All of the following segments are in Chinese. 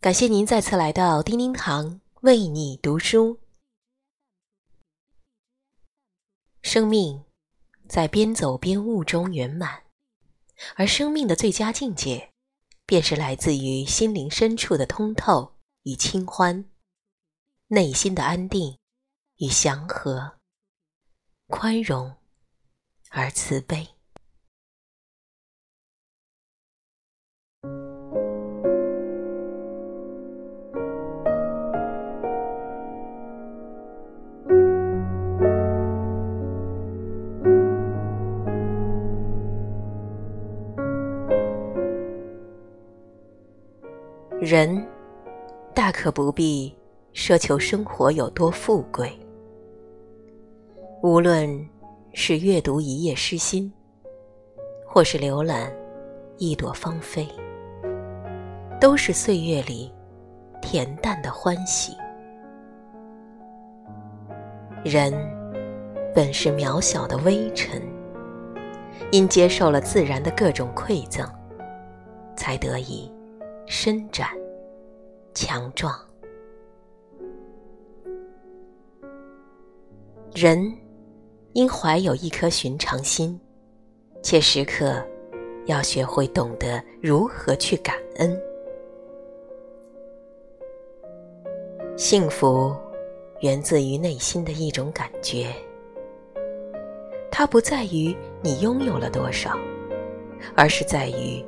感谢您再次来到叮叮堂为你读书。生命在边走边悟中圆满，而生命的最佳境界，便是来自于心灵深处的通透与清欢，内心的安定与祥和，宽容而慈悲。人大可不必奢求生活有多富贵，无论是阅读一页诗心，或是浏览一朵芳菲，都是岁月里恬淡的欢喜。人本是渺小的微尘，因接受了自然的各种馈赠，才得以。伸展，强壮。人应怀有一颗寻常心，且时刻要学会懂得如何去感恩。幸福源自于内心的一种感觉，它不在于你拥有了多少，而是在于。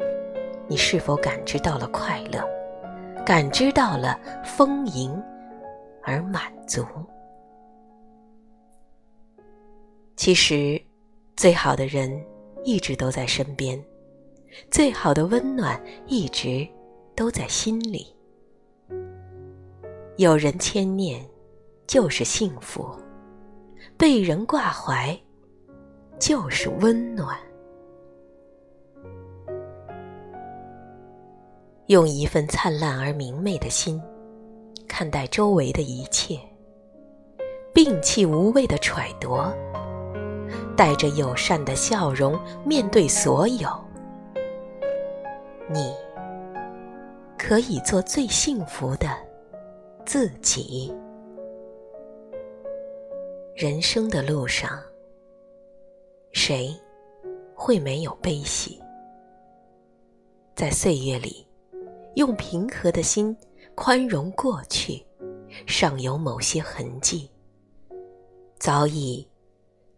你是否感知到了快乐，感知到了丰盈而满足？其实，最好的人一直都在身边，最好的温暖一直都在心里。有人牵念，就是幸福；被人挂怀，就是温暖。用一份灿烂而明媚的心看待周围的一切，摒弃无谓的揣度，带着友善的笑容面对所有，你可以做最幸福的自己。人生的路上，谁会没有悲喜？在岁月里。用平和的心宽容过去，尚有某些痕迹，早已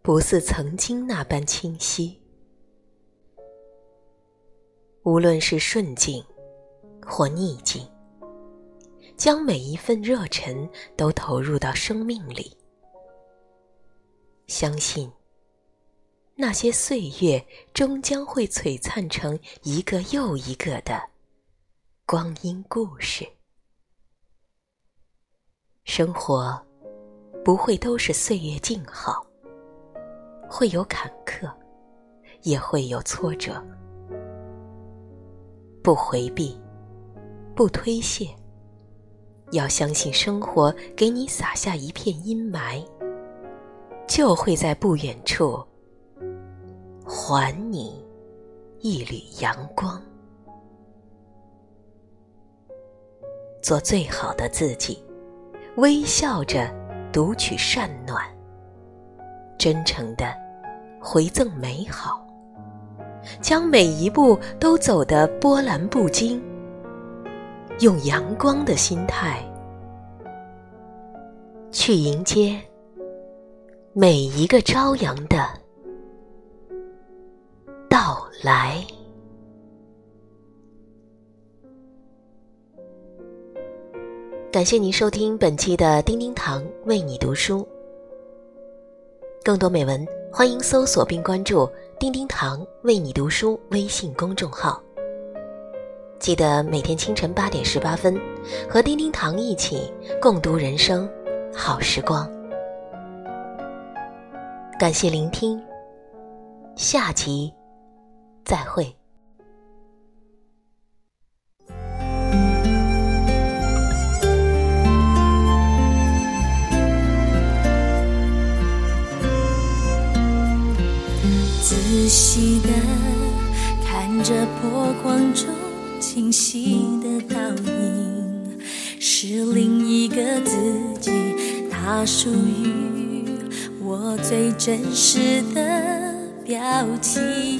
不似曾经那般清晰。无论是顺境或逆境，将每一份热忱都投入到生命里，相信那些岁月终将会璀璨成一个又一个的。光阴故事，生活不会都是岁月静好，会有坎坷，也会有挫折。不回避，不推卸，要相信生活给你撒下一片阴霾，就会在不远处还你一缕阳光。做最好的自己，微笑着读取善暖，真诚的回赠美好，将每一步都走得波澜不惊，用阳光的心态去迎接每一个朝阳的到来。感谢您收听本期的叮叮堂为你读书。更多美文，欢迎搜索并关注“叮叮堂为你读书”微信公众号。记得每天清晨八点十八分，和叮叮堂一起共读人生好时光。感谢聆听，下集再会。仔细的看着破光中清晰的倒影，是另一个自己，它属于我最真实的表情。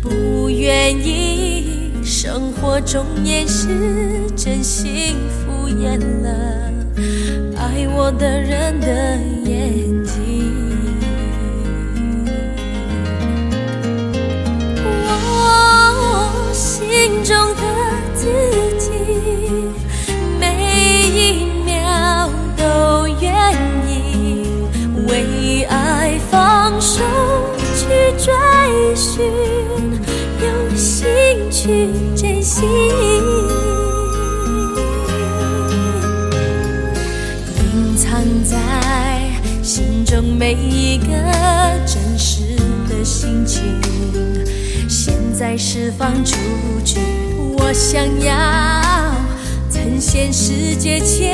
不愿意生活中掩饰真心敷衍了爱我的人的眼睛。现在释放出去。我想要呈现世界前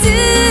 自